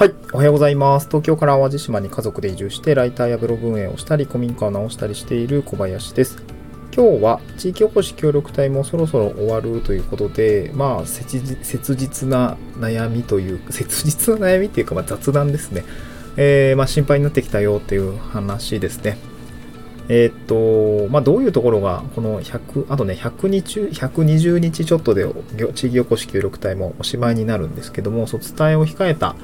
はい、おはようございます。東京から淡路島に家族で移住して、ライターやブログ運営をしたり、古民家を直したりしている小林です。今日は地域おこし協力隊もそろそろ終わるということで、まあ、切実な悩みという、切実な悩みっていうか、まあ、雑談ですね。えー、まあ、心配になってきたよっていう話ですね。えー、っと、まあ、どういうところが、この100、あとね、100日、120日ちょっとで地域おこし協力隊もおしまいになるんですけども、卒隊を控えた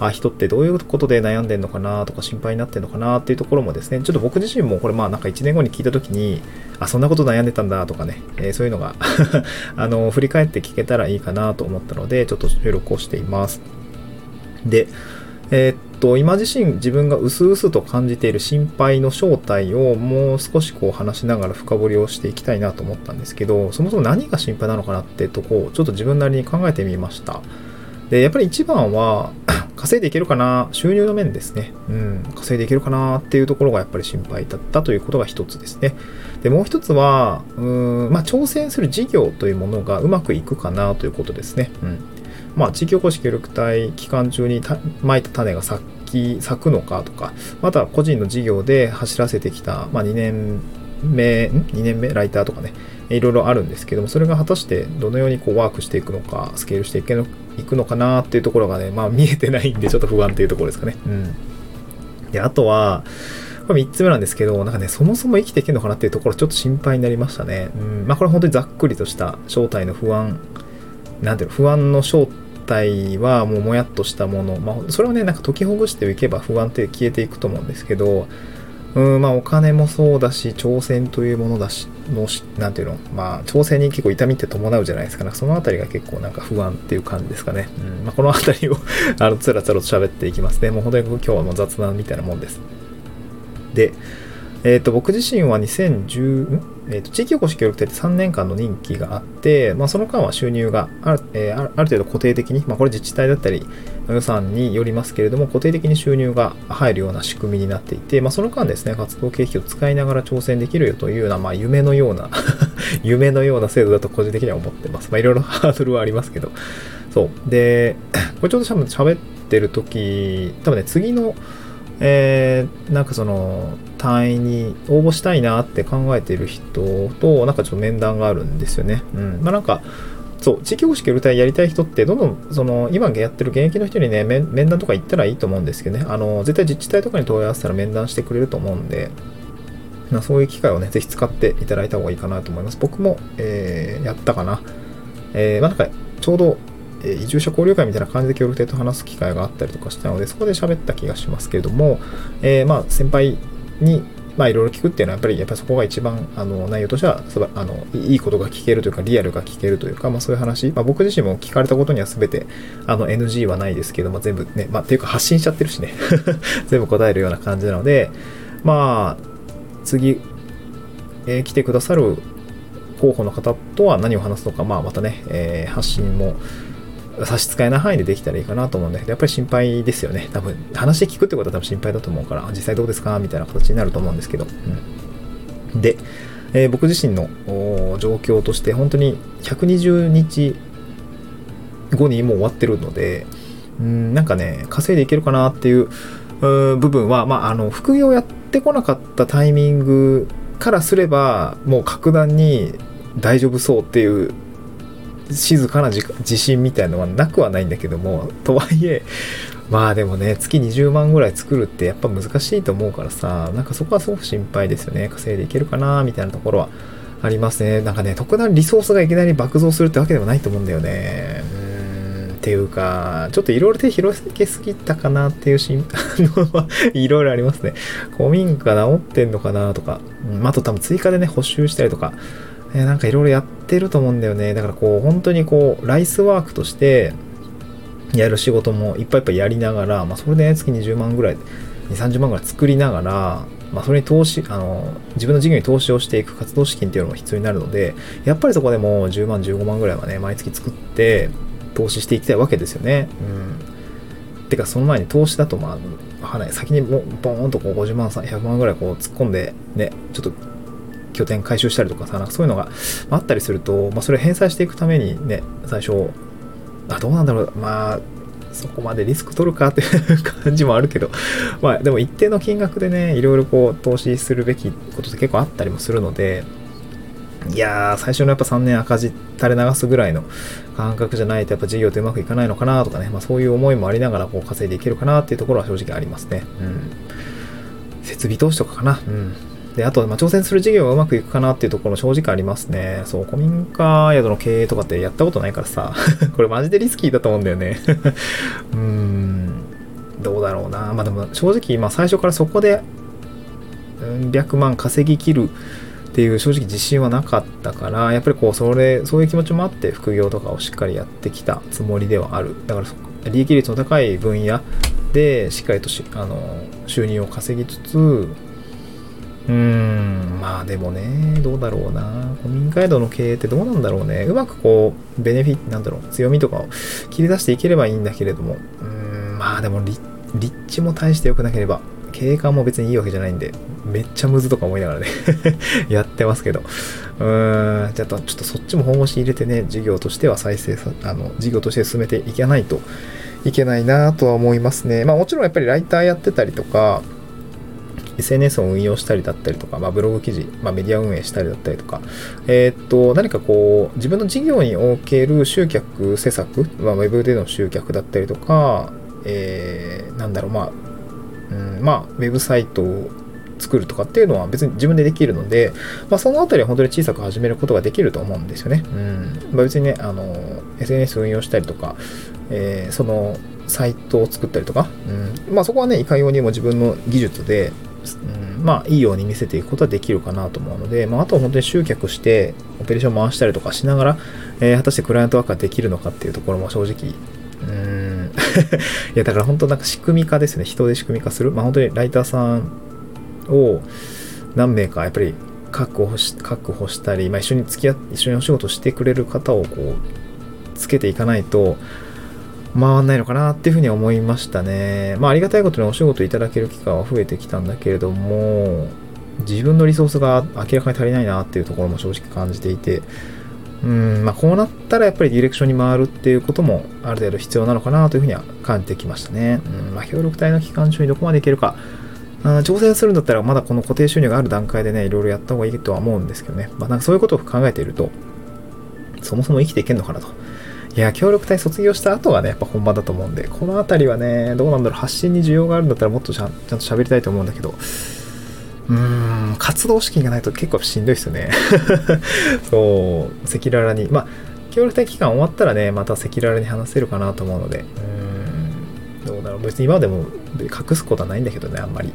あ人ってどういうことで悩んでんのかなとか心配になってんのかなっていうところもですね、ちょっと僕自身もこれまあなんか1年後に聞いた時に、あ、そんなこと悩んでたんだとかね、えー、そういうのが あの、振り返って聞けたらいいかなと思ったので、ちょっと収録をしています。で、えー、っと、今自身自分が薄々と感じている心配の正体をもう少しこう話しながら深掘りをしていきたいなと思ったんですけど、そもそも何が心配なのかなってとこをちょっと自分なりに考えてみました。で、やっぱり一番は 稼いでいけるかな、収入の面ですね。うん、稼いでいけるかなっていうところがやっぱり心配だったということが一つですね。で、もう一つは、うん、まあ、挑戦する事業というものがうまくいくかなということですね。うん。まあ、地域おこし協力隊期間中にまいた種が咲き、咲くのかとか、また個人の事業で走らせてきた、まあ、2年目、2年目、ライターとかね、いろいろあるんですけども、それが果たしてどのようにこうワークしていくのか、スケールしていくのかいくのかなっていうところがね、まあ見えてないんでちょっと不安っていうところですかね。うん。で、あとは、これ3つ目なんですけど、なんかね、そもそも生きていけるのかなっていうところちょっと心配になりましたね。うん。まあこれ本当にざっくりとした正体の不安、なんていうの、不安の正体はもうもやっとしたもの。まあそれをね、なんか解きほぐしていけば不安って消えていくと思うんですけど、うん、まあお金もそうだし、挑戦というものだし、のなんていうの、まあ挑戦に結構痛みって伴うじゃないですか、ね。そのあたりが結構なんか不安っていう感じですかね。うん、まあこのあたりをあの、つらつらと喋っていきますね。もう本当に今日はもう雑談みたいなもんです。で、えっ、ー、と、僕自身は2010、えーと、地域おこし協力隊って3年間の任期があって、まあ、その間は収入がある,、えー、ある程度固定的に、まあ、これ自治体だったり予算によりますけれども、固定的に収入が入るような仕組みになっていて、まあ、その間ですね、活動経費を使いながら挑戦できるよというような、まあ、夢のような 夢のような制度だと個人的には思ってます。まあ、いろいろ ハードルはありますけど。そう。で、これちょうど喋ってる時、多分ね、次の、えー、なんかその単位に応募したいなって考えてる人となんかちょっと面談があるんですよね。うん。まあなんか、そう、地域保守協力隊やりたい人って、どんどん、その、今やってる現役の人にね、面談とか行ったらいいと思うんですけどね、あの、絶対自治体とかに問い合わせたら面談してくれると思うんで、ま、そういう機会をね、ぜひ使っていただいた方がいいかなと思います。僕も、えー、やったかな。えー、まあなんか、ちょうど、え移住者交流会みたいな感じで協力隊と話す機会があったりとかしたので、そこで喋った気がしますけれども、え、まあ、先輩に、まあ、いろいろ聞くっていうのは、やっぱり、やっぱりそこが一番、あの、内容としては、あの、いいことが聞けるというか、リアルが聞けるというか、まあ、そういう話、まあ、僕自身も聞かれたことには全て、あの、NG はないですけども、全部ね、まあ、っていうか発信しちゃってるしね、全部答えるような感じなので、まあ、次、えー、来てくださる候補の方とは何を話すのか、まあ、またね、えー、発信も、差し支えない範囲でできたらいいかなと思うんだけど、やっぱり心配ですよね。多分、話聞くってことは多分心配だと思うから、実際どうですかみたいな形になると思うんですけど。うん、で、えー、僕自身の状況として、本当に120日後にもう終わってるので、うん、なんかね、稼いでいけるかなっていう部分は、まあ、あの、副業やってこなかったタイミングからすれば、もう格段に大丈夫そうっていう静かな自信みたいのはなくはないんだけども、とはいえ、まあでもね、月20万ぐらい作るってやっぱ難しいと思うからさ、なんかそこはすごく心配ですよね。稼いでいけるかなみたいなところはありますね。なんかね、特段リソースがいきなり爆増するってわけでもないと思うんだよね。うん、っていうか、ちょっといろいろ手広げすぎたかなっていう心 配はいろいろありますね。古民家治ってんのかなとか、あと多分追加でね、補修したりとか、えなんかいろいろやってると思うんだよね。だからこう、本当にこう、ライスワークとして、やる仕事もいっぱいいっぱいやりながら、まあ、それで、ね、月20万ぐらい、2、30万ぐらい作りながら、まあ、それに投資、あの、自分の事業に投資をしていく活動資金っていうのも必要になるので、やっぱりそこでも10万、15万ぐらいはね、毎月作って、投資していきたいわけですよね。うん。てか、その前に投資だと、まあ、わかんない。先にもボーンとこう50万、100万ぐらいこう突っ込んで、ね、ちょっと拠点回収したりとかさ、なんかそういうのがあったりすると、まあ、それ返済していくためにね、最初、あ、どうなんだろう、まあ、そこまでリスク取るかっていう感じもあるけど、まあでも一定の金額でね、いろいろこう投資するべきことって結構あったりもするので、いやー、最初のやっぱ3年赤字垂れ流すぐらいの感覚じゃないとやっぱ事業ってうまくいかないのかなとかね、まあそういう思いもありながらこう稼いでいけるかなっていうところは正直ありますね。うん。設備投資とかかな。うん。で、あと、ま挑戦する事業がうまくいくかなっていうところ正直ありますね。そう、古民家宿の経営とかってやったことないからさ、これマジでリスキーだと思うんだよね。うーん、どうだろうな。まあでも正直、まあ最初からそこで、うん、百万稼ぎきるっていう正直自信はなかったから、やっぱりこう、それ、そういう気持ちもあって副業とかをしっかりやってきたつもりではある。だから、利益率の高い分野でしっかりとしあの収入を稼ぎつつ、うーん、まあでもね、どうだろうな。古民家宿の経営ってどうなんだろうね。うまくこう、ベネフィット、なんだろう、強みとかを切り出していければいいんだけれども、うーん、まあでも立地も大して良くなければ、経営感も別にいいわけじゃないんで、めっちゃむずとか思いながらね やってますけど。うーん、じゃあちょっとそっちも本腰入れてね、事業としては再生さ、あの、事業として進めていかないといけないなとは思いますね。まあもちろんやっぱりライターやってたりとか、SNS を運用したりだったりとか、まあ、ブログ記事、まあ、メディア運営したりだったりとか、えー、っと、何かこう、自分の事業における集客施策、まあ、ウェブでの集客だったりとか、えー、なんだろう、まあ、うん、まあ、ウェブサイトを作るとかっていうのは別に自分でできるので、まあ、そのあたりは本当に小さく始めることができると思うんですよね。うん。まあ、別にね、あの、SNS 運用したりとか、えー、その、サイトを作ったりとか、うん、まあそこはね、いかようにも自分の技術でうん、まあいいように見せていくことはできるかなと思うので、まあ、あとは本当に集客してオペレーション回したりとかしながら、えー、果たしてクライアントワークができるのかっていうところも正直うーん。いやだから本当なんか仕組み化ですね。人で仕組み化する。まあ本当にライターさんを何名かやっぱり確保し確保したり、まあ、一緒に付き合っ一緒にお仕事してくれる方をこうつけていかないと回んないのかなっていうふうに思いましたね。まあありがたいことにお仕事いただける機会は増えてきたんだけれども、自分のリソースが明らかに足りないなっていうところも正直感じていて、うん、まあこうなったらやっぱりディレクションに回るっていうこともある程度必要なのかなというふうには感じてきましたね。うん、まあ協力隊の期間中にどこまでいけるか、挑戦するんだったらまだこの固定収入がある段階でね、いろいろやった方がいいとは思うんですけどね。まあなんかそういうことを考えていると、そもそも生きていけんのかなと。いや、協力隊卒業した後はね、やっぱ本番だと思うんで、このあたりはね、どうなんだろう、発信に需要があるんだったらもっとちゃんちゃんと喋りたいと思うんだけど、うーん、活動資金がないと結構しんどいですよね。そう、赤裸々に。まあ、協力隊期間終わったらね、また赤裸々に話せるかなと思うので、うーん、どうだろう、別に今でも隠すことはないんだけどね、あんまり。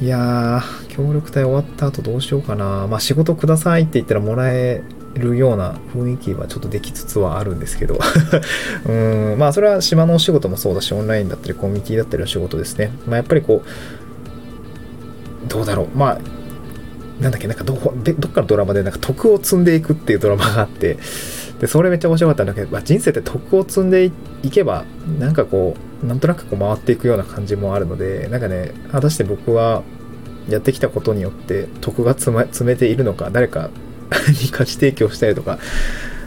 いやー、協力隊終わった後どうしようかな。まあ仕事くださいって言ったらもらえるような雰囲気はちょっとできつつはあるんですけど。うんまあそれは島のお仕事もそうだしオンラインだったりコミュニティだったりの仕事ですね。まあやっぱりこうどうだろう。まあなんだっけなんかどでどっかのドラマでなんか徳を積んでいくっていうドラマがあって。でそれめっちゃ面白かったんだけど、まあ、人生って徳を積んでいけばなんかこうなんとなくこう回っていくような感じもあるのでなんかね果たして僕はやってきたことによって徳が積めているのか誰かに価値提供したりとか、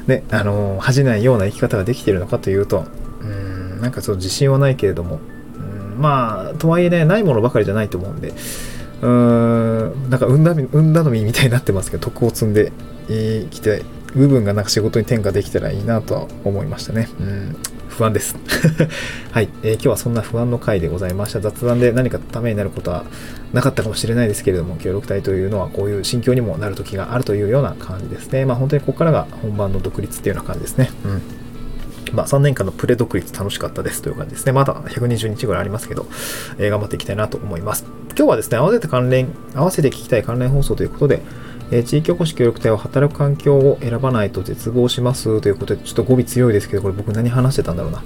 ね、あの、恥じないような生き方ができてるのかというと、うん、なんかその自信はないけれども、うん、まあ、とはいえね、ないものばかりじゃないと思うんで、うーん、なんか運だ、運頼みみたいになってますけど、徳を積んできて、部分がなんか仕事に転嫁できたらいいなとは思いましたね。うん。不安です。はい、えー、今日はそんな不安の回でございました。雑談で何かためになることはなかったかもしれないですけれども、協力隊というのはこういう心境にもなる時があるというような感じですね。まあ本当にここからが本番の独立っていうような感じですね。うん。まあ、3年間のプレ独立楽しかったですという感じですね。まだ120日ぐらいありますけど、えー、頑張っていきたいなと思います。今日はですね、合わせて関連、合わせて聞きたい関連放送ということで、え、地域おこし協力隊は働く環境を選ばないと絶望しますということで、ちょっと語尾強いですけど、これ僕何話してたんだろうな。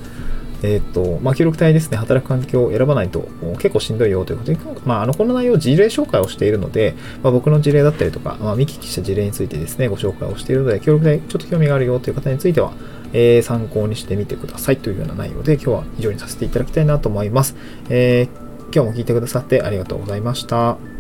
えっ、ー、と、まあ、協力隊ですね、働く環境を選ばないと結構しんどいよということで、まあ、あの、この内容、事例紹介をしているので、まあ、僕の事例だったりとか、まあ、見聞きした事例についてですね、ご紹介をしているので、協力隊ちょっと興味があるよという方については、えー、参考にしてみてくださいというような内容で、今日は以上にさせていただきたいなと思います。えー、今日も聞いてくださってありがとうございました。